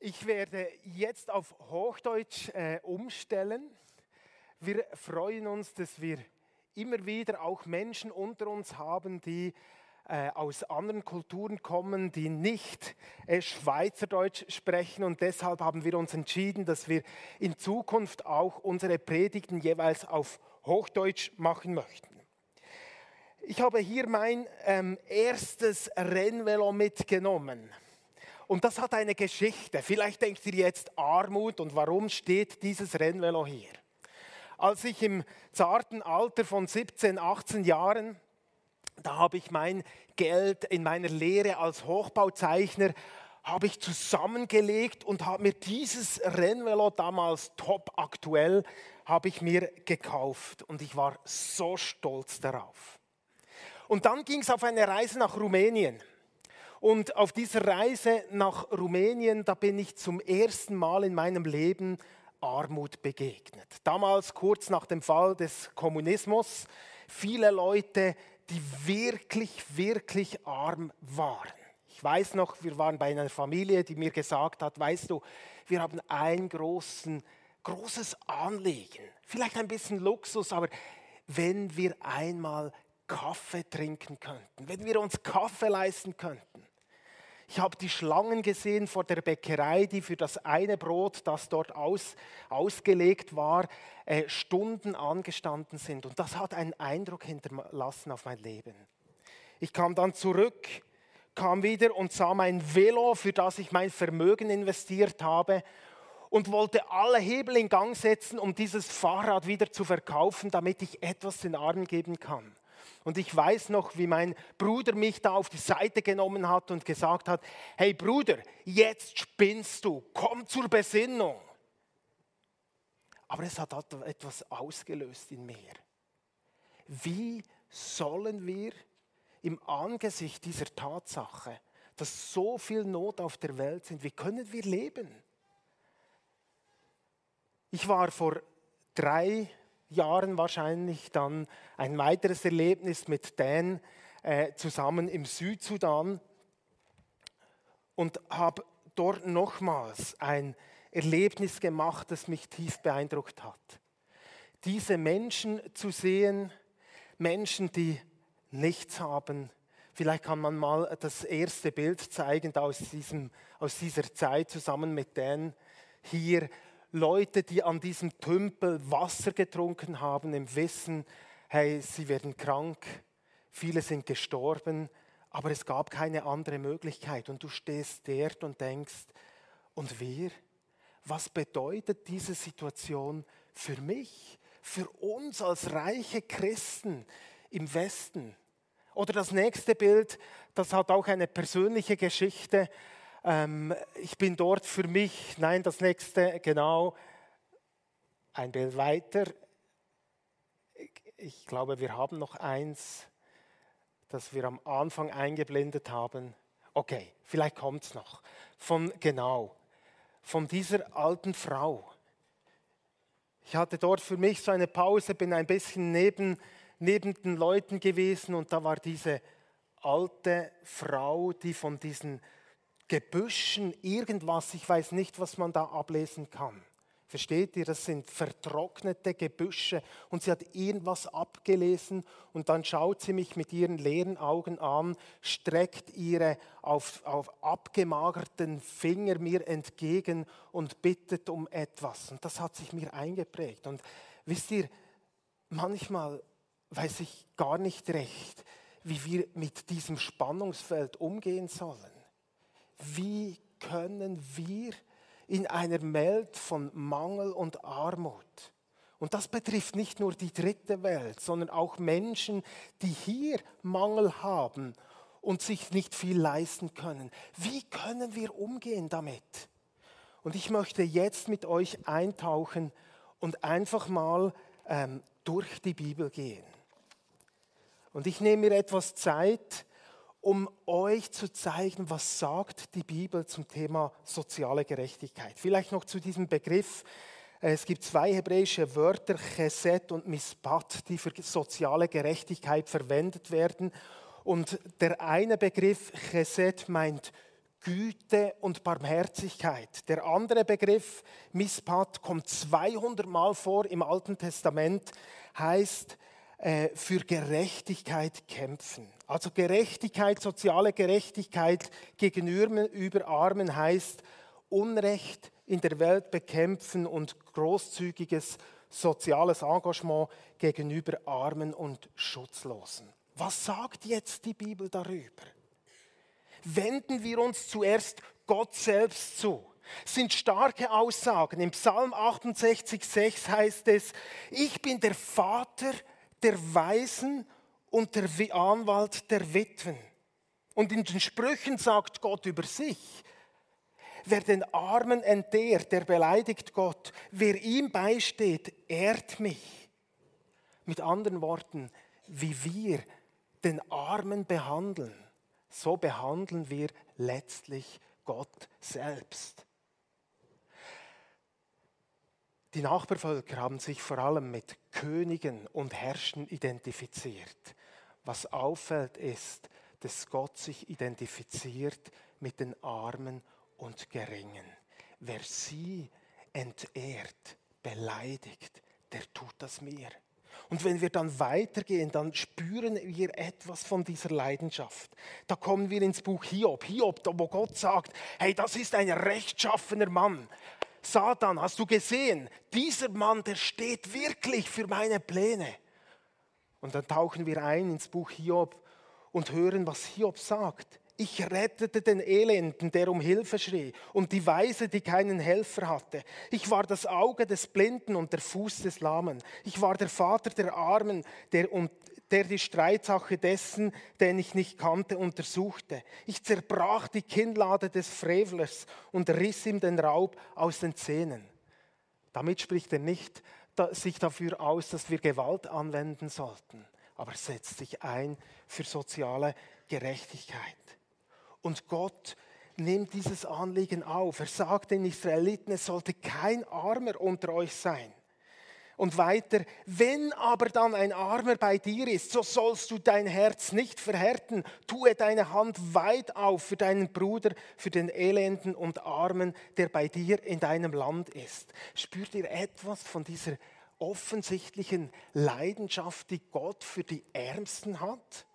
Ich werde jetzt auf Hochdeutsch äh, umstellen. Wir freuen uns, dass wir immer wieder auch Menschen unter uns haben, die äh, aus anderen Kulturen kommen, die nicht äh, Schweizerdeutsch sprechen. Und deshalb haben wir uns entschieden, dass wir in Zukunft auch unsere Predigten jeweils auf Hochdeutsch machen möchten. Ich habe hier mein ähm, erstes Rennvelo mitgenommen. Und das hat eine Geschichte. Vielleicht denkt ihr jetzt Armut und warum steht dieses Rennvelo hier? Als ich im zarten Alter von 17, 18 Jahren, da habe ich mein Geld in meiner Lehre als Hochbauzeichner habe ich zusammengelegt und habe mir dieses Rennvelo damals top aktuell habe ich mir gekauft und ich war so stolz darauf. Und dann ging es auf eine Reise nach Rumänien. Und auf dieser Reise nach Rumänien, da bin ich zum ersten Mal in meinem Leben Armut begegnet. Damals kurz nach dem Fall des Kommunismus, viele Leute, die wirklich, wirklich arm waren. Ich weiß noch, wir waren bei einer Familie, die mir gesagt hat, weißt du, wir haben ein großen, großes Anliegen, vielleicht ein bisschen Luxus, aber wenn wir einmal Kaffee trinken könnten, wenn wir uns Kaffee leisten könnten. Ich habe die Schlangen gesehen vor der Bäckerei, die für das eine Brot, das dort aus, ausgelegt war, äh, Stunden angestanden sind. Und das hat einen Eindruck hinterlassen auf mein Leben. Ich kam dann zurück, kam wieder und sah mein Velo, für das ich mein Vermögen investiert habe und wollte alle Hebel in Gang setzen, um dieses Fahrrad wieder zu verkaufen, damit ich etwas den Armen geben kann. Und ich weiß noch, wie mein Bruder mich da auf die Seite genommen hat und gesagt hat, hey Bruder, jetzt spinnst du, komm zur Besinnung. Aber es hat etwas ausgelöst in mir. Wie sollen wir im Angesicht dieser Tatsache, dass so viel Not auf der Welt sind, wie können wir leben? Ich war vor drei Jahren wahrscheinlich dann ein weiteres Erlebnis mit Dan äh, zusammen im Südsudan und habe dort nochmals ein Erlebnis gemacht, das mich tief beeindruckt hat. Diese Menschen zu sehen, Menschen, die nichts haben. Vielleicht kann man mal das erste Bild zeigen aus, diesem, aus dieser Zeit zusammen mit Dan hier Leute, die an diesem Tümpel Wasser getrunken haben, im Wissen, hey, sie werden krank, viele sind gestorben, aber es gab keine andere Möglichkeit. Und du stehst dort und denkst, und wir? Was bedeutet diese Situation für mich, für uns als reiche Christen im Westen? Oder das nächste Bild, das hat auch eine persönliche Geschichte ähm, ich bin dort für mich, nein, das nächste, genau, ein Bild weiter. Ich glaube, wir haben noch eins, das wir am Anfang eingeblendet haben. Okay, vielleicht kommt es noch. Von genau, von dieser alten Frau. Ich hatte dort für mich so eine Pause, bin ein bisschen neben, neben den Leuten gewesen und da war diese alte Frau, die von diesen Gebüschen irgendwas, ich weiß nicht, was man da ablesen kann. Versteht ihr, das sind vertrocknete Gebüsche und sie hat irgendwas abgelesen und dann schaut sie mich mit ihren leeren Augen an, streckt ihre auf, auf abgemagerten Finger mir entgegen und bittet um etwas. Und das hat sich mir eingeprägt. Und wisst ihr, manchmal weiß ich gar nicht recht, wie wir mit diesem Spannungsfeld umgehen sollen wie können wir in einer Welt von Mangel und Armut, und das betrifft nicht nur die dritte Welt, sondern auch Menschen, die hier Mangel haben und sich nicht viel leisten können. Wie können wir umgehen damit? Und ich möchte jetzt mit euch eintauchen und einfach mal ähm, durch die Bibel gehen. Und ich nehme mir etwas Zeit, um euch zu zeigen, was sagt die Bibel zum Thema soziale Gerechtigkeit. Vielleicht noch zu diesem Begriff. Es gibt zwei hebräische Wörter, Chesed und Mispat, die für soziale Gerechtigkeit verwendet werden. Und der eine Begriff, Chesed, meint Güte und Barmherzigkeit. Der andere Begriff, Mispat, kommt 200 Mal vor im Alten Testament, heißt äh, für Gerechtigkeit kämpfen. Also Gerechtigkeit, soziale Gerechtigkeit gegenüber Armen heißt Unrecht in der Welt bekämpfen und großzügiges soziales Engagement gegenüber Armen und Schutzlosen. Was sagt jetzt die Bibel darüber? Wenden wir uns zuerst Gott selbst zu. Sind starke Aussagen. Im Psalm 68,6 heißt es: Ich bin der Vater der Weisen und der Anwalt der Witwen. Und in den Sprüchen sagt Gott über sich: Wer den Armen entehrt, der beleidigt Gott. Wer ihm beisteht, ehrt mich. Mit anderen Worten, wie wir den Armen behandeln, so behandeln wir letztlich Gott selbst. Die Nachbarvölker haben sich vor allem mit Königen und Herrschen identifiziert. Was auffällt ist, dass Gott sich identifiziert mit den Armen und Geringen. Wer sie entehrt, beleidigt, der tut das mir. Und wenn wir dann weitergehen, dann spüren wir etwas von dieser Leidenschaft. Da kommen wir ins Buch Hiob. Hiob, wo Gott sagt, hey, das ist ein rechtschaffener Mann. Satan, hast du gesehen, dieser Mann, der steht wirklich für meine Pläne. Und dann tauchen wir ein ins Buch Hiob und hören, was Hiob sagt. Ich rettete den Elenden, der um Hilfe schrie, und die Weise, die keinen Helfer hatte. Ich war das Auge des Blinden und der Fuß des Lahmen. Ich war der Vater der Armen, der, um, der die Streitsache dessen, den ich nicht kannte, untersuchte. Ich zerbrach die Kinnlade des Frevlers und riss ihm den Raub aus den Zähnen. Damit spricht er nicht sich dafür aus, dass wir Gewalt anwenden sollten, aber setzt sich ein für soziale Gerechtigkeit. Und Gott nimmt dieses Anliegen auf. Er sagt den Israeliten, es sollte kein Armer unter euch sein. Und weiter, wenn aber dann ein Armer bei dir ist, so sollst du dein Herz nicht verhärten. Tue deine Hand weit auf für deinen Bruder, für den Elenden und Armen, der bei dir in deinem Land ist. Spürt ihr etwas von dieser offensichtlichen Leidenschaft, die Gott für die Ärmsten hat?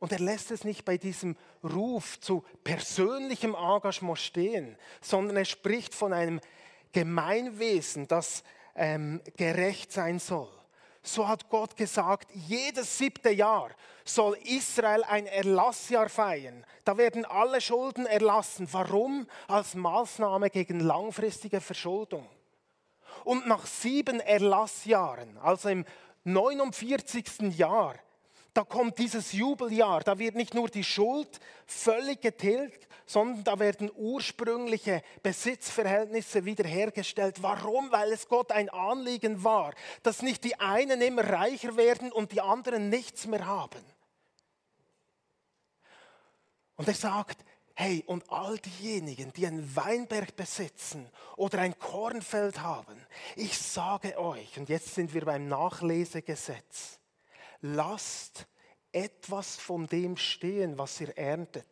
Und er lässt es nicht bei diesem Ruf zu persönlichem Engagement stehen, sondern er spricht von einem Gemeinwesen, das ähm, gerecht sein soll. So hat Gott gesagt, jedes siebte Jahr soll Israel ein Erlassjahr feiern. Da werden alle Schulden erlassen. Warum? Als Maßnahme gegen langfristige Verschuldung. Und nach sieben Erlassjahren, also im 49. Jahr, da kommt dieses Jubeljahr, da wird nicht nur die Schuld völlig getilgt, sondern da werden ursprüngliche Besitzverhältnisse wiederhergestellt. Warum? Weil es Gott ein Anliegen war, dass nicht die einen immer reicher werden und die anderen nichts mehr haben. Und er sagt, hey, und all diejenigen, die einen Weinberg besitzen oder ein Kornfeld haben, ich sage euch, und jetzt sind wir beim Nachlesegesetz, lasst etwas von dem stehen, was ihr erntet.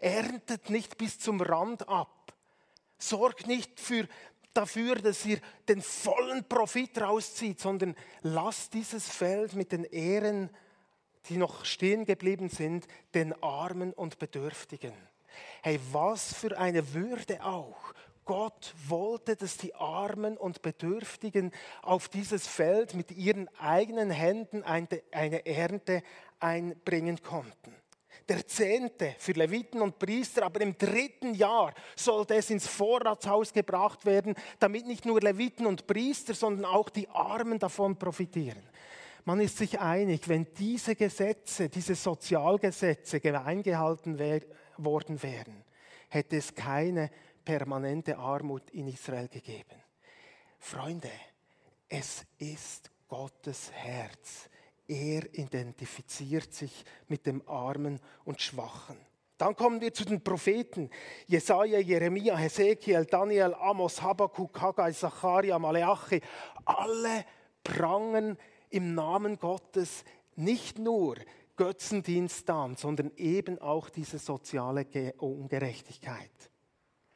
Erntet nicht bis zum Rand ab. Sorgt nicht für, dafür, dass ihr den vollen Profit rauszieht, sondern lasst dieses Feld mit den Ehren, die noch stehen geblieben sind, den Armen und Bedürftigen. Hey, was für eine Würde auch Gott wollte, dass die Armen und Bedürftigen auf dieses Feld mit ihren eigenen Händen eine Ernte einbringen konnten. Der Zehnte für Leviten und Priester, aber im dritten Jahr sollte es ins Vorratshaus gebracht werden, damit nicht nur Leviten und Priester, sondern auch die Armen davon profitieren. Man ist sich einig, wenn diese Gesetze, diese Sozialgesetze eingehalten worden wären, hätte es keine permanente Armut in Israel gegeben. Freunde, es ist Gottes Herz. Er identifiziert sich mit dem Armen und Schwachen. Dann kommen wir zu den Propheten. Jesaja, Jeremia, Hesekiel, Daniel, Amos, Habakkuk, Haggai, Zacharia, Maleachi. Alle prangen im Namen Gottes nicht nur Götzendienst an, sondern eben auch diese soziale Ungerechtigkeit.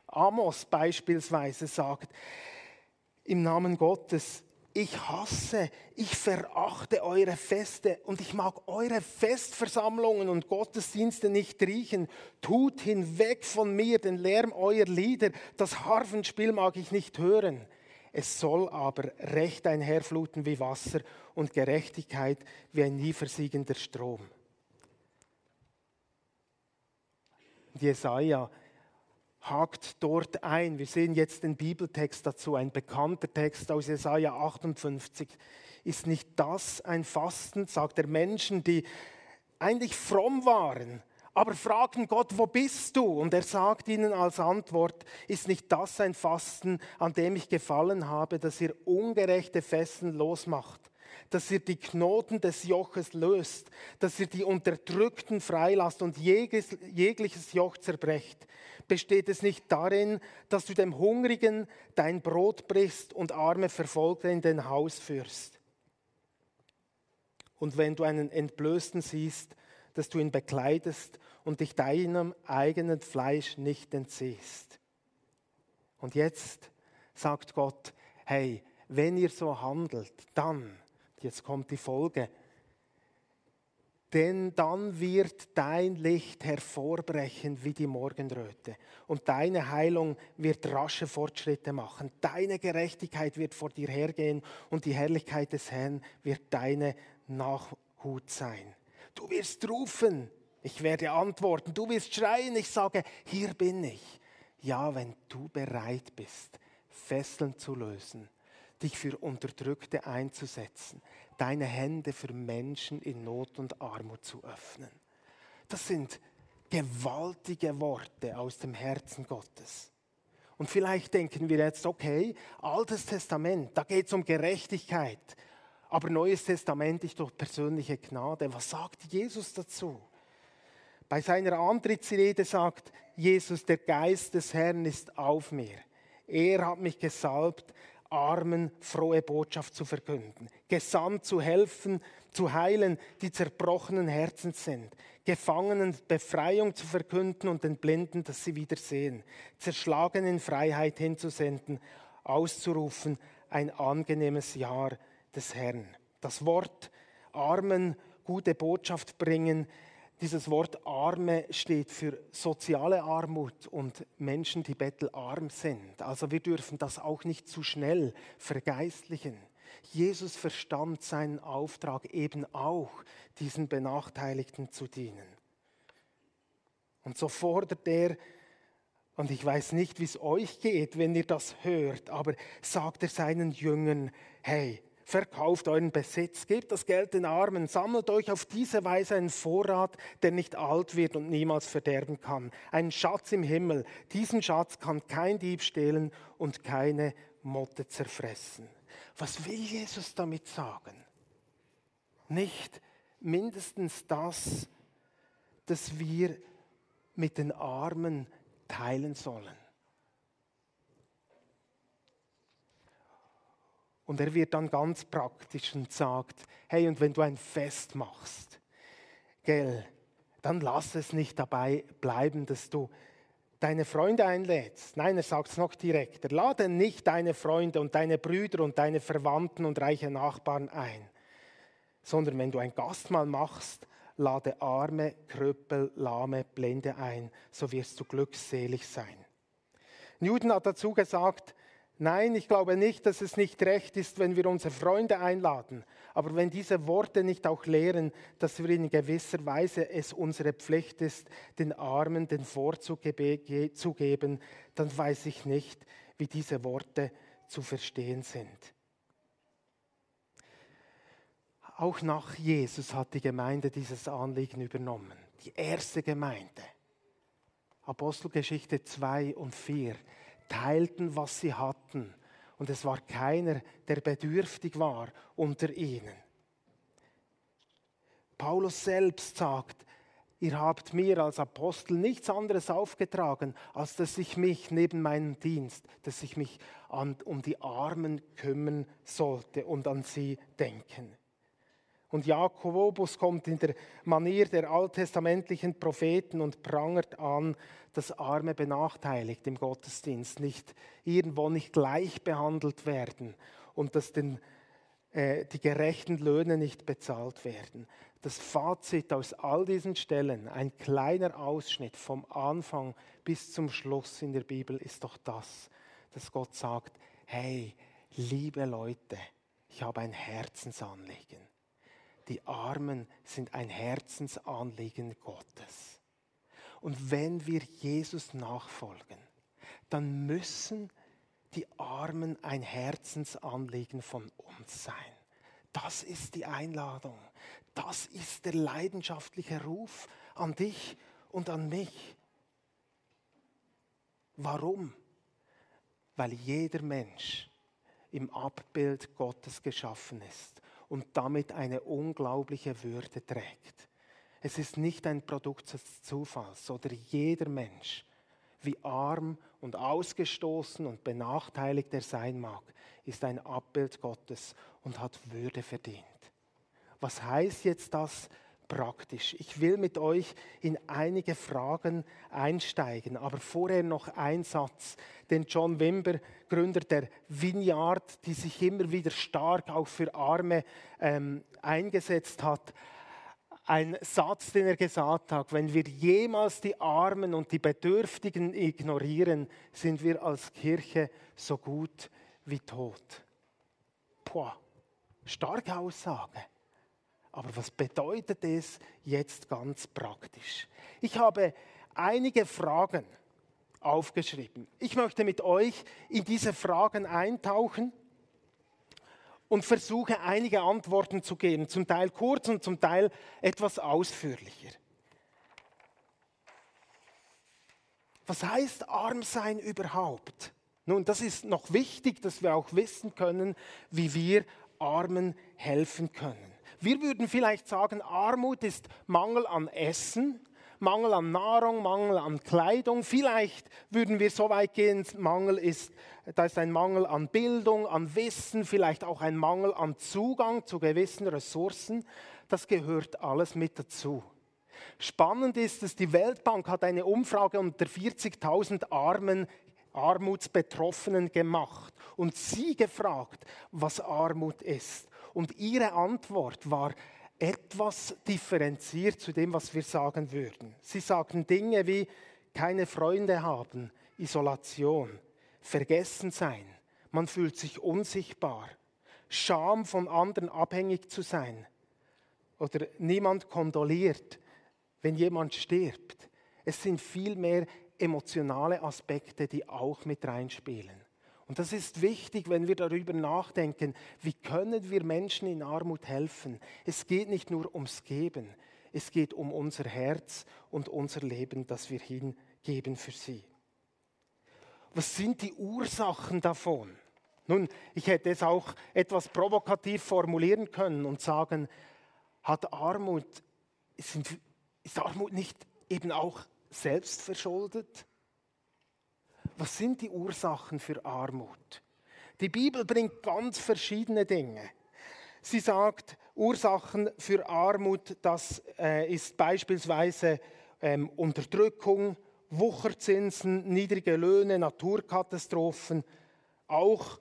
Amos beispielsweise sagt, im Namen Gottes, ich hasse, ich verachte eure Feste und ich mag eure Festversammlungen und Gottesdienste nicht riechen. Tut hinweg von mir den Lärm eurer Lieder, das Harfenspiel mag ich nicht hören. Es soll aber Recht einherfluten wie Wasser und Gerechtigkeit wie ein nie versiegender Strom. Jesaja hakt dort ein. Wir sehen jetzt den Bibeltext dazu, ein bekannter Text aus Jesaja 58. Ist nicht das ein Fasten, sagt er Menschen, die eigentlich fromm waren, aber fragten Gott, wo bist du? Und er sagt ihnen als Antwort, ist nicht das ein Fasten, an dem ich gefallen habe, dass ihr ungerechte Fesseln losmacht? Dass ihr die Knoten des Joches löst, dass ihr die Unterdrückten freilasst und jegliches, jegliches Joch zerbrecht. Besteht es nicht darin, dass du dem Hungrigen dein Brot brichst und arme Verfolgte in den Haus führst? Und wenn du einen Entblößten siehst, dass du ihn bekleidest und dich deinem eigenen Fleisch nicht entziehst. Und jetzt sagt Gott, hey, wenn ihr so handelt, dann Jetzt kommt die Folge. Denn dann wird dein Licht hervorbrechen wie die Morgenröte und deine Heilung wird rasche Fortschritte machen. Deine Gerechtigkeit wird vor dir hergehen und die Herrlichkeit des Herrn wird deine Nachhut sein. Du wirst rufen, ich werde antworten. Du wirst schreien, ich sage, hier bin ich. Ja, wenn du bereit bist, Fesseln zu lösen dich für Unterdrückte einzusetzen, deine Hände für Menschen in Not und Armut zu öffnen. Das sind gewaltige Worte aus dem Herzen Gottes. Und vielleicht denken wir jetzt, okay, Altes Testament, da geht es um Gerechtigkeit, aber Neues Testament ist doch persönliche Gnade. Was sagt Jesus dazu? Bei seiner Antrittsrede sagt Jesus, der Geist des Herrn ist auf mir. Er hat mich gesalbt, Armen frohe Botschaft zu verkünden, gesandt zu helfen, zu heilen, die zerbrochenen Herzens sind, Gefangenen Befreiung zu verkünden und den Blinden, dass sie wieder sehen, zerschlagen in Freiheit hinzusenden, auszurufen, ein angenehmes Jahr des Herrn. Das Wort Armen gute Botschaft bringen dieses Wort Arme steht für soziale Armut und Menschen, die bettelarm sind. Also wir dürfen das auch nicht zu schnell vergeistlichen. Jesus verstand seinen Auftrag eben auch, diesen Benachteiligten zu dienen. Und so fordert er, und ich weiß nicht, wie es euch geht, wenn ihr das hört, aber sagt er seinen Jüngern, hey, Verkauft euren Besitz, gebt das Geld den Armen, sammelt euch auf diese Weise einen Vorrat, der nicht alt wird und niemals verderben kann. Ein Schatz im Himmel. Diesen Schatz kann kein Dieb stehlen und keine Motte zerfressen. Was will Jesus damit sagen? Nicht mindestens das, dass wir mit den Armen teilen sollen. Und er wird dann ganz praktisch und sagt, hey, und wenn du ein Fest machst, gell, dann lass es nicht dabei bleiben, dass du deine Freunde einlädst. Nein, er sagt es noch direkter. Lade nicht deine Freunde und deine Brüder und deine Verwandten und reiche Nachbarn ein, sondern wenn du ein Gastmahl machst, lade Arme, Krüppel, Lahme, Blinde ein, so wirst du glückselig sein. Newton hat dazu gesagt, Nein, ich glaube nicht, dass es nicht recht ist, wenn wir unsere Freunde einladen. Aber wenn diese Worte nicht auch lehren, dass wir in gewisser Weise es unsere Pflicht ist, den Armen den Vorzug zu geben, dann weiß ich nicht, wie diese Worte zu verstehen sind. Auch nach Jesus hat die Gemeinde dieses Anliegen übernommen. Die erste Gemeinde. Apostelgeschichte 2 und 4 teilten, was sie hatten. Und es war keiner, der bedürftig war unter ihnen. Paulus selbst sagt, ihr habt mir als Apostel nichts anderes aufgetragen, als dass ich mich neben meinem Dienst, dass ich mich an, um die Armen kümmern sollte und an sie denken. Und Jakobus kommt in der Manier der alttestamentlichen Propheten und prangert an, dass Arme benachteiligt im Gottesdienst nicht irgendwo nicht gleich behandelt werden und dass den, äh, die gerechten Löhne nicht bezahlt werden. Das Fazit aus all diesen Stellen, ein kleiner Ausschnitt vom Anfang bis zum Schluss in der Bibel, ist doch das, dass Gott sagt, hey, liebe Leute, ich habe ein Herzensanliegen. Die Armen sind ein Herzensanliegen Gottes. Und wenn wir Jesus nachfolgen, dann müssen die Armen ein Herzensanliegen von uns sein. Das ist die Einladung. Das ist der leidenschaftliche Ruf an dich und an mich. Warum? Weil jeder Mensch im Abbild Gottes geschaffen ist und damit eine unglaubliche Würde trägt. Es ist nicht ein Produkt des Zufalls, sondern jeder Mensch, wie arm und ausgestoßen und benachteiligt er sein mag, ist ein Abbild Gottes und hat Würde verdient. Was heißt jetzt das praktisch? Ich will mit euch in einige Fragen einsteigen, aber vorher noch ein Satz, den John Wimber, Gründer der Vineyard, die sich immer wieder stark auch für Arme ähm, eingesetzt hat, ein Satz, den er gesagt hat, wenn wir jemals die Armen und die Bedürftigen ignorieren, sind wir als Kirche so gut wie tot. Puh, starke Aussage. Aber was bedeutet es jetzt ganz praktisch? Ich habe einige Fragen aufgeschrieben. Ich möchte mit euch in diese Fragen eintauchen und versuche einige Antworten zu geben, zum Teil kurz und zum Teil etwas ausführlicher. Was heißt arm sein überhaupt? Nun, das ist noch wichtig, dass wir auch wissen können, wie wir Armen helfen können. Wir würden vielleicht sagen, Armut ist Mangel an Essen, Mangel an Nahrung, Mangel an Kleidung. Vielleicht würden wir so weit gehen, Mangel ist, da ist ein Mangel an Bildung, an Wissen, vielleicht auch ein Mangel an Zugang zu gewissen Ressourcen. Das gehört alles mit dazu. Spannend ist, dass die Weltbank hat eine Umfrage unter 40.000 armen Armutsbetroffenen gemacht und sie gefragt, was Armut ist. Und ihre Antwort war etwas differenziert zu dem, was wir sagen würden. Sie sagten Dinge wie keine Freunde haben, Isolation, vergessen sein, man fühlt sich unsichtbar, Scham von anderen abhängig zu sein oder niemand kondoliert, wenn jemand stirbt. Es sind vielmehr emotionale Aspekte, die auch mit reinspielen. Und das ist wichtig, wenn wir darüber nachdenken, wie können wir Menschen in Armut helfen. Es geht nicht nur ums Geben, es geht um unser Herz und unser Leben, das wir hingeben für sie. Was sind die Ursachen davon? Nun, ich hätte es auch etwas provokativ formulieren können und sagen, hat Armut, ist Armut nicht eben auch selbstverschuldet? Was sind die Ursachen für Armut? Die Bibel bringt ganz verschiedene Dinge. Sie sagt, Ursachen für Armut, das äh, ist beispielsweise ähm, Unterdrückung, Wucherzinsen, niedrige Löhne, Naturkatastrophen, auch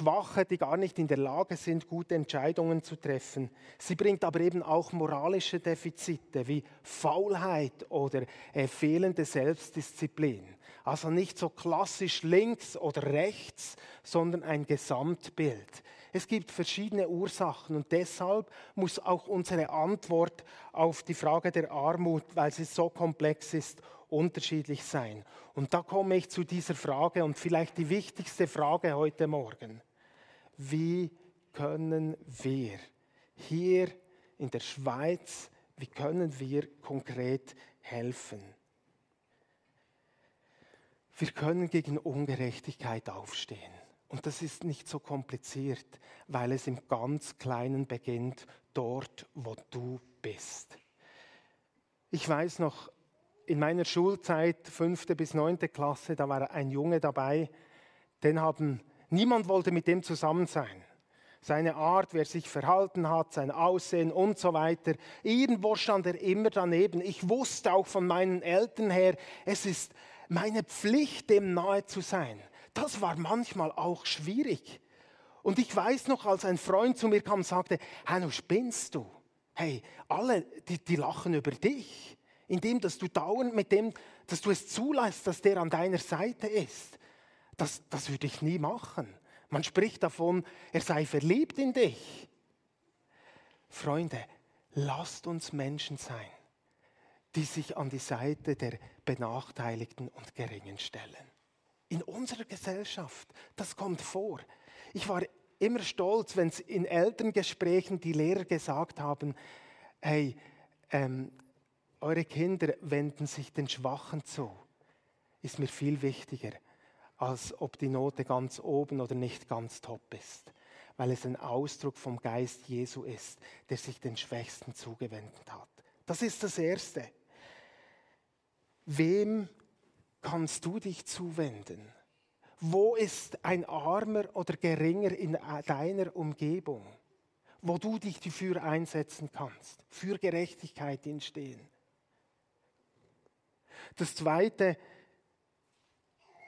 Schwache, die gar nicht in der Lage sind, gute Entscheidungen zu treffen. Sie bringt aber eben auch moralische Defizite wie Faulheit oder äh, fehlende Selbstdisziplin. Also nicht so klassisch links oder rechts, sondern ein Gesamtbild. Es gibt verschiedene Ursachen und deshalb muss auch unsere Antwort auf die Frage der Armut, weil sie so komplex ist, unterschiedlich sein. Und da komme ich zu dieser Frage und vielleicht die wichtigste Frage heute Morgen. Wie können wir hier in der Schweiz, wie können wir konkret helfen? Wir können gegen Ungerechtigkeit aufstehen. Und das ist nicht so kompliziert, weil es im ganz Kleinen beginnt, dort, wo du bist. Ich weiß noch, in meiner Schulzeit, fünfte bis neunte Klasse, da war ein Junge dabei, den haben, niemand wollte mit dem zusammen sein. Seine Art, wie er sich verhalten hat, sein Aussehen und so weiter. Irgendwo stand er immer daneben. Ich wusste auch von meinen Eltern her, es ist meine Pflicht, dem nahe zu sein. Das war manchmal auch schwierig. Und ich weiß noch, als ein Freund zu mir kam und sagte, Hanno, spinnst du? Hey, alle, die, die lachen über dich, indem dass du dauernd mit dem, dass du es zulässt, dass der an deiner Seite ist. Das, das würde ich nie machen. Man spricht davon, er sei verliebt in dich. Freunde, lasst uns Menschen sein, die sich an die Seite der Benachteiligten und Geringen stellen. In unserer Gesellschaft, das kommt vor. Ich war immer stolz, wenn es in Elterngesprächen die Lehrer gesagt haben, hey, ähm, eure Kinder wenden sich den Schwachen zu. Ist mir viel wichtiger, als ob die Note ganz oben oder nicht ganz top ist, weil es ein Ausdruck vom Geist Jesu ist, der sich den Schwächsten zugewendet hat. Das ist das Erste. Wem kannst du dich zuwenden? Wo ist ein Armer oder Geringer in deiner Umgebung, wo du dich dafür einsetzen kannst, für Gerechtigkeit entstehen? Das Zweite,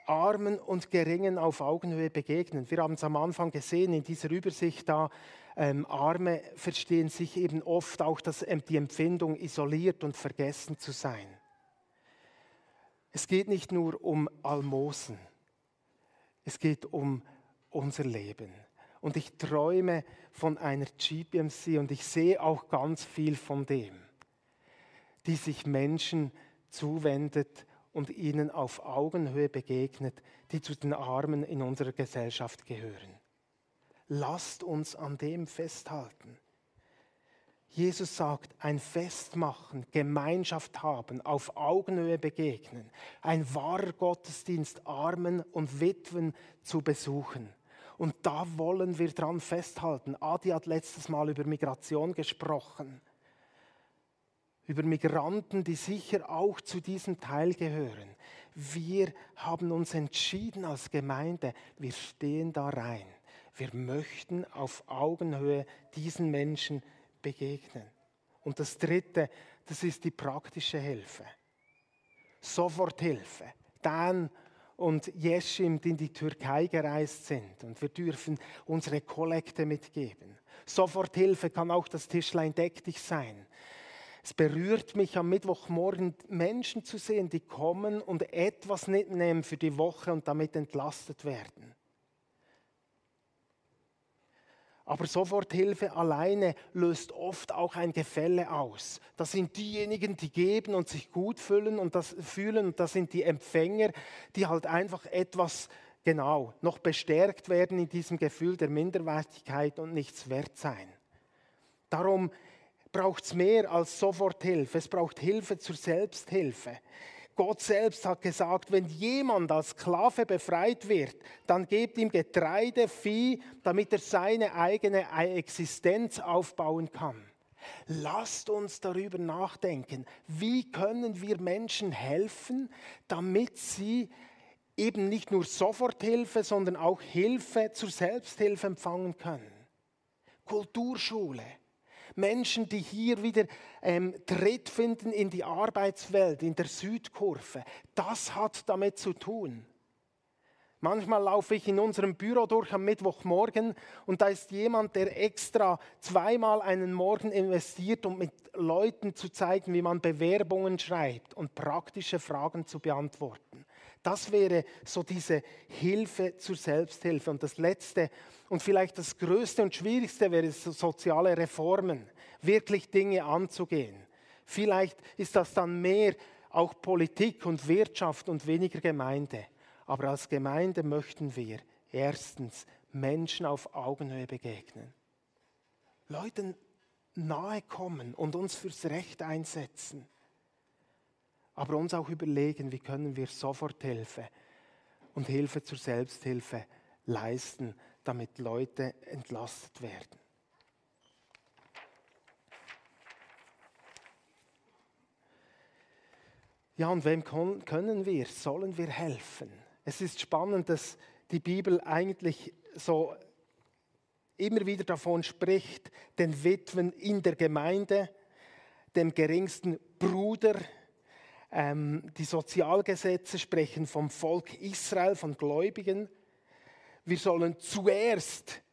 Armen und Geringen auf Augenhöhe begegnen. Wir haben es am Anfang gesehen in dieser Übersicht da. Ähm, Arme verstehen sich eben oft auch das, die Empfindung, isoliert und vergessen zu sein. Es geht nicht nur um Almosen. Es geht um unser Leben. Und ich träume von einer GPMC und ich sehe auch ganz viel von dem, die sich Menschen zuwendet und ihnen auf Augenhöhe begegnet, die zu den Armen in unserer Gesellschaft gehören. Lasst uns an dem festhalten. Jesus sagt, ein Fest machen, Gemeinschaft haben, auf Augenhöhe begegnen, ein wahrer Gottesdienst Armen und Witwen zu besuchen. Und da wollen wir dran festhalten. Adi hat letztes Mal über Migration gesprochen, über Migranten, die sicher auch zu diesem Teil gehören. Wir haben uns entschieden als Gemeinde, wir stehen da rein. Wir möchten auf Augenhöhe diesen Menschen begegnen. Und das Dritte, das ist die praktische Hilfe. Soforthilfe. Dan und Jeschim, die in die Türkei gereist sind. Und wir dürfen unsere Kollekte mitgeben. Soforthilfe kann auch das Tischlein deck dich sein. Es berührt mich am Mittwochmorgen, Menschen zu sehen, die kommen und etwas mitnehmen für die Woche und damit entlastet werden. Aber Soforthilfe alleine löst oft auch ein Gefälle aus. Das sind diejenigen, die geben und sich gut fühlen und das fühlen und das sind die Empfänger, die halt einfach etwas genau noch bestärkt werden in diesem Gefühl der Minderwertigkeit und nichts wert sein. Darum braucht es mehr als Soforthilfe. Es braucht Hilfe zur Selbsthilfe. Gott selbst hat gesagt, wenn jemand als Sklave befreit wird, dann gebt ihm Getreide, Vieh, damit er seine eigene Existenz aufbauen kann. Lasst uns darüber nachdenken, wie können wir Menschen helfen, damit sie eben nicht nur Soforthilfe, sondern auch Hilfe zur Selbsthilfe empfangen können. Kulturschule Menschen, die hier wieder ähm, Tritt finden in die Arbeitswelt, in der Südkurve. Das hat damit zu tun. Manchmal laufe ich in unserem Büro durch am Mittwochmorgen und da ist jemand, der extra zweimal einen Morgen investiert, um mit Leuten zu zeigen, wie man Bewerbungen schreibt und praktische Fragen zu beantworten. Das wäre so diese Hilfe zur Selbsthilfe. Und das Letzte und vielleicht das Größte und Schwierigste wäre soziale Reformen, wirklich Dinge anzugehen. Vielleicht ist das dann mehr auch Politik und Wirtschaft und weniger Gemeinde. Aber als Gemeinde möchten wir erstens Menschen auf Augenhöhe begegnen. Leuten nahe kommen und uns fürs Recht einsetzen aber uns auch überlegen, wie können wir Soforthilfe und Hilfe zur Selbsthilfe leisten, damit Leute entlastet werden. Ja, und wem können wir, sollen wir helfen? Es ist spannend, dass die Bibel eigentlich so immer wieder davon spricht, den Witwen in der Gemeinde, dem geringsten Bruder. Ähm, die Sozialgesetze sprechen vom Volk Israel, von Gläubigen. Wir sollen zuerst,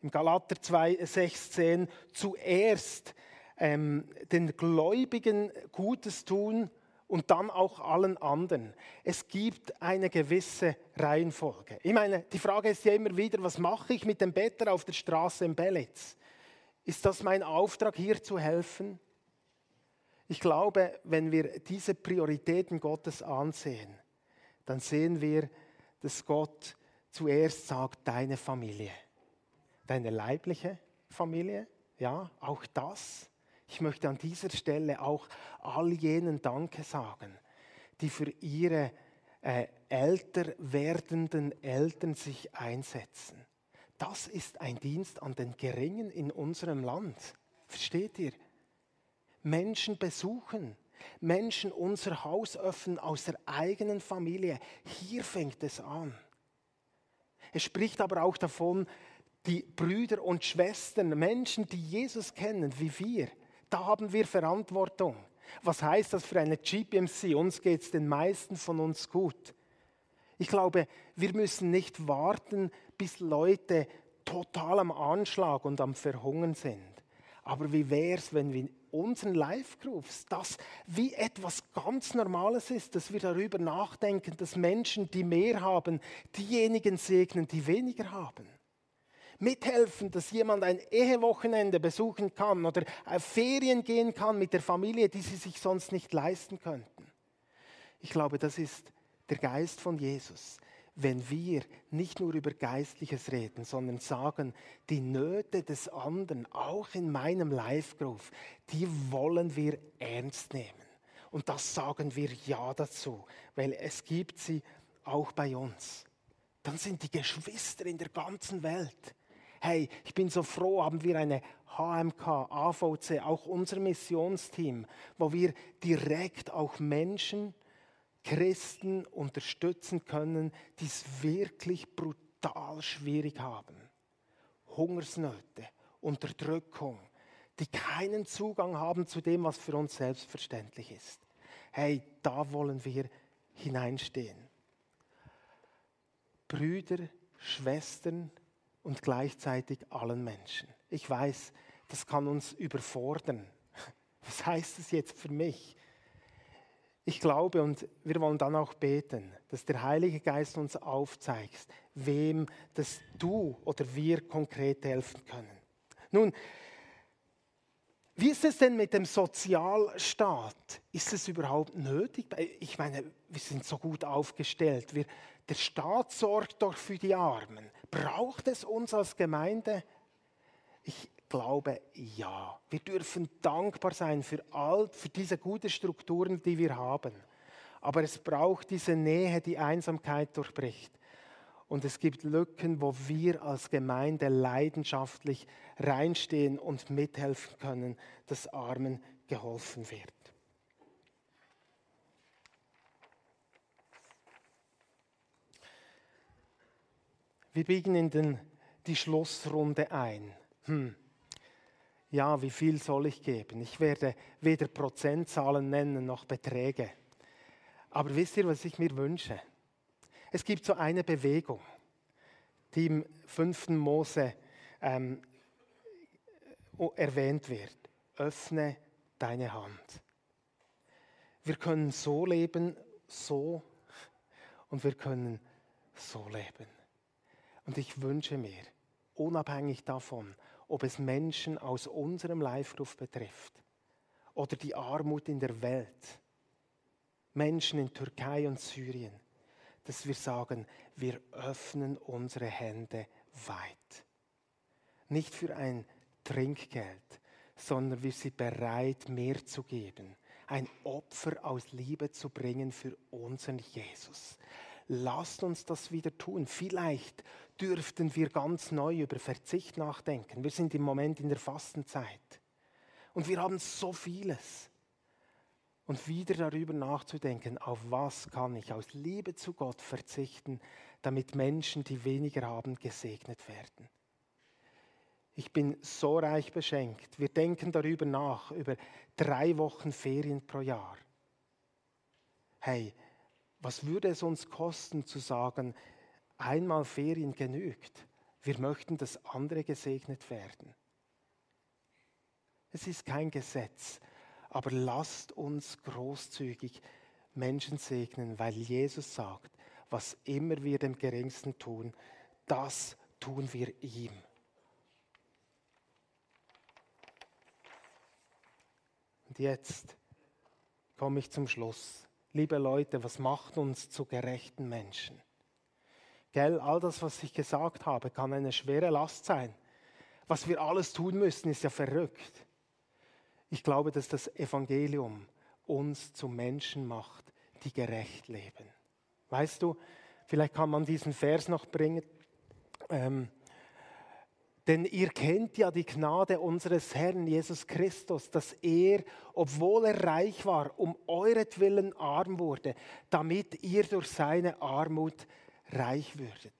im Galater 2, 16, zuerst ähm, den Gläubigen Gutes tun und dann auch allen anderen. Es gibt eine gewisse Reihenfolge. Ich meine, die Frage ist ja immer wieder, was mache ich mit dem Better auf der Straße in Belitz? Ist das mein Auftrag, hier zu helfen? Ich glaube, wenn wir diese Prioritäten Gottes ansehen, dann sehen wir, dass Gott zuerst sagt, deine Familie, deine leibliche Familie, ja, auch das ich möchte an dieser Stelle auch all jenen Danke sagen, die für ihre äh, älter werdenden Eltern sich einsetzen. Das ist ein Dienst an den Geringen in unserem Land. Versteht ihr? Menschen besuchen, Menschen unser Haus öffnen aus der eigenen Familie. Hier fängt es an. Es spricht aber auch davon, die Brüder und Schwestern, Menschen, die Jesus kennen, wie wir, da haben wir Verantwortung. Was heißt das für eine GPMC? Uns geht es den meisten von uns gut. Ich glaube, wir müssen nicht warten, bis Leute total am Anschlag und am Verhungern sind. Aber wie wäre es, wenn wir unseren Live-Groups das wie etwas ganz Normales ist, dass wir darüber nachdenken, dass Menschen, die mehr haben, diejenigen segnen, die weniger haben? mithelfen, dass jemand ein Ehewochenende besuchen kann oder auf Ferien gehen kann mit der Familie, die sie sich sonst nicht leisten könnten. Ich glaube, das ist der Geist von Jesus. Wenn wir nicht nur über Geistliches reden, sondern sagen, die Nöte des anderen, auch in meinem Live-Group, die wollen wir ernst nehmen. Und das sagen wir Ja dazu, weil es gibt sie auch bei uns. Dann sind die Geschwister in der ganzen Welt Hey, ich bin so froh, haben wir eine HMK, AVC, auch unser Missionsteam, wo wir direkt auch Menschen, Christen unterstützen können, die es wirklich brutal schwierig haben. Hungersnöte, Unterdrückung, die keinen Zugang haben zu dem, was für uns selbstverständlich ist. Hey, da wollen wir hineinstehen. Brüder, Schwestern, und gleichzeitig allen Menschen. Ich weiß, das kann uns überfordern. Was heißt es jetzt für mich? Ich glaube und wir wollen dann auch beten, dass der Heilige Geist uns aufzeigt, wem das du oder wir konkret helfen können. Nun, wie ist es denn mit dem Sozialstaat? Ist es überhaupt nötig? Ich meine, wir sind so gut aufgestellt. Wir, der Staat sorgt doch für die Armen. Braucht es uns als Gemeinde? Ich glaube ja. Wir dürfen dankbar sein für all, für diese guten Strukturen, die wir haben. Aber es braucht diese Nähe, die Einsamkeit durchbricht. Und es gibt Lücken, wo wir als Gemeinde leidenschaftlich reinstehen und mithelfen können, dass Armen geholfen wird. Wir biegen in den, die Schlussrunde ein. Hm. Ja, wie viel soll ich geben? Ich werde weder Prozentzahlen nennen noch Beträge. Aber wisst ihr, was ich mir wünsche? Es gibt so eine Bewegung, die im fünften Mose ähm, erwähnt wird. Öffne deine Hand. Wir können so leben, so und wir können so leben. Und ich wünsche mir, unabhängig davon, ob es Menschen aus unserem Live-Ruf betrifft oder die Armut in der Welt, Menschen in Türkei und Syrien, dass wir sagen, wir öffnen unsere Hände weit. Nicht für ein Trinkgeld, sondern wir sind bereit, mehr zu geben. Ein Opfer aus Liebe zu bringen für unseren Jesus. Lasst uns das wieder tun. Vielleicht dürften wir ganz neu über Verzicht nachdenken. Wir sind im Moment in der Fastenzeit. Und wir haben so vieles. Und wieder darüber nachzudenken, auf was kann ich aus Liebe zu Gott verzichten, damit Menschen, die weniger haben, gesegnet werden. Ich bin so reich beschenkt. Wir denken darüber nach, über drei Wochen Ferien pro Jahr. Hey, was würde es uns kosten zu sagen, einmal Ferien genügt? Wir möchten, dass andere gesegnet werden. Es ist kein Gesetz, aber lasst uns großzügig Menschen segnen, weil Jesus sagt, was immer wir dem Geringsten tun, das tun wir ihm. Und jetzt komme ich zum Schluss. Liebe Leute, was macht uns zu gerechten Menschen? Gell, all das, was ich gesagt habe, kann eine schwere Last sein. Was wir alles tun müssen, ist ja verrückt. Ich glaube, dass das Evangelium uns zu Menschen macht, die gerecht leben. Weißt du, vielleicht kann man diesen Vers noch bringen. Ähm, denn ihr kennt ja die Gnade unseres Herrn Jesus Christus, dass er, obwohl er reich war, um euretwillen arm wurde, damit ihr durch seine Armut reich würdet.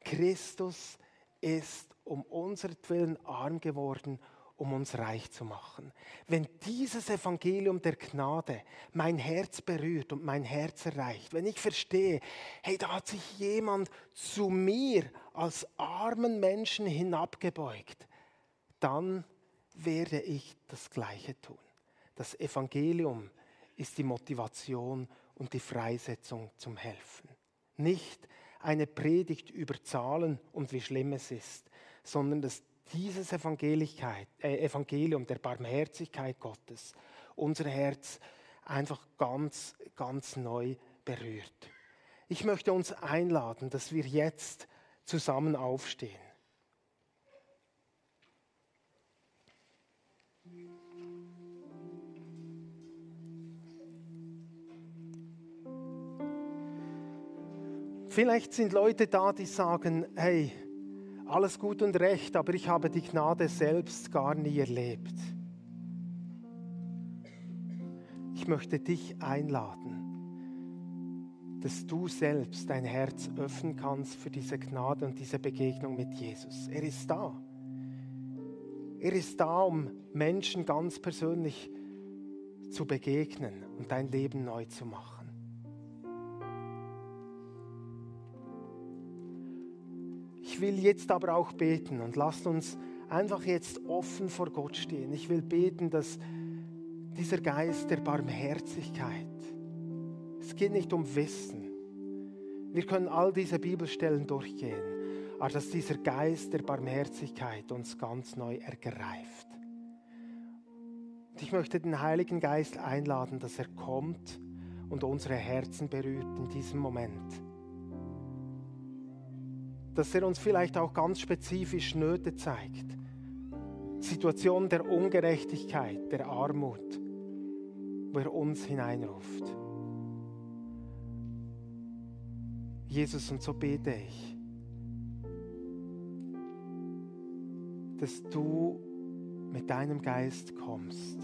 Christus ist um unseretwillen arm geworden, um uns reich zu machen. Wenn dieses Evangelium der Gnade mein Herz berührt und mein Herz erreicht, wenn ich verstehe, hey, da hat sich jemand zu mir als armen Menschen hinabgebeugt, dann werde ich das Gleiche tun. Das Evangelium ist die Motivation und die Freisetzung zum Helfen. Nicht eine Predigt über Zahlen und wie schlimm es ist, sondern das dieses äh, Evangelium der Barmherzigkeit Gottes unser Herz einfach ganz, ganz neu berührt. Ich möchte uns einladen, dass wir jetzt zusammen aufstehen. Vielleicht sind Leute da, die sagen, hey, alles gut und recht, aber ich habe die Gnade selbst gar nie erlebt. Ich möchte dich einladen, dass du selbst dein Herz öffnen kannst für diese Gnade und diese Begegnung mit Jesus. Er ist da. Er ist da, um Menschen ganz persönlich zu begegnen und dein Leben neu zu machen. Ich will jetzt aber auch beten und lasst uns einfach jetzt offen vor Gott stehen. Ich will beten, dass dieser Geist der Barmherzigkeit, es geht nicht um Wissen, wir können all diese Bibelstellen durchgehen, aber dass dieser Geist der Barmherzigkeit uns ganz neu ergreift. Und ich möchte den Heiligen Geist einladen, dass er kommt und unsere Herzen berührt in diesem Moment dass er uns vielleicht auch ganz spezifisch Nöte zeigt. Situationen der Ungerechtigkeit, der Armut, wo er uns hineinruft. Jesus, und so bete ich, dass du mit deinem Geist kommst,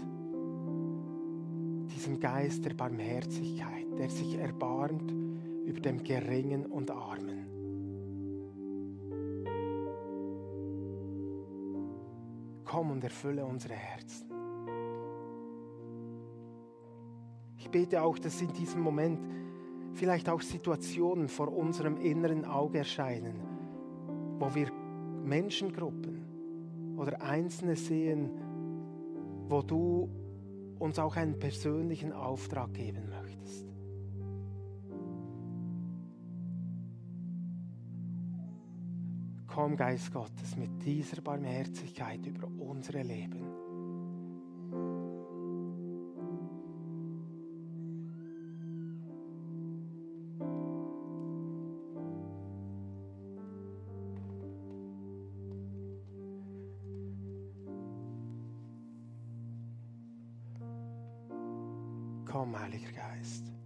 diesem Geist der Barmherzigkeit, der sich erbarmt über dem Geringen und Armen. Komm und erfülle unsere Herzen. Ich bete auch, dass in diesem Moment vielleicht auch Situationen vor unserem inneren Auge erscheinen, wo wir Menschengruppen oder Einzelne sehen, wo du uns auch einen persönlichen Auftrag geben möchtest. Komm, Geist Gottes, mit dieser Barmherzigkeit über unsere Leben. Komm, Heiliger Geist.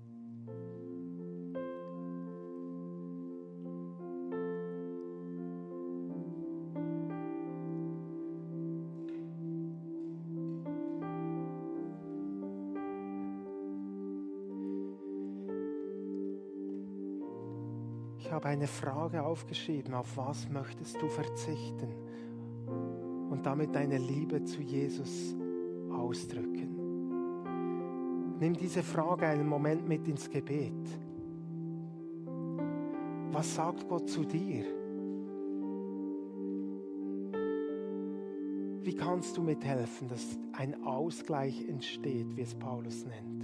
Eine Frage aufgeschrieben, auf was möchtest du verzichten? Und damit deine Liebe zu Jesus ausdrücken. Nimm diese Frage einen Moment mit ins Gebet. Was sagt Gott zu dir? Wie kannst du mithelfen, dass ein Ausgleich entsteht, wie es Paulus nennt?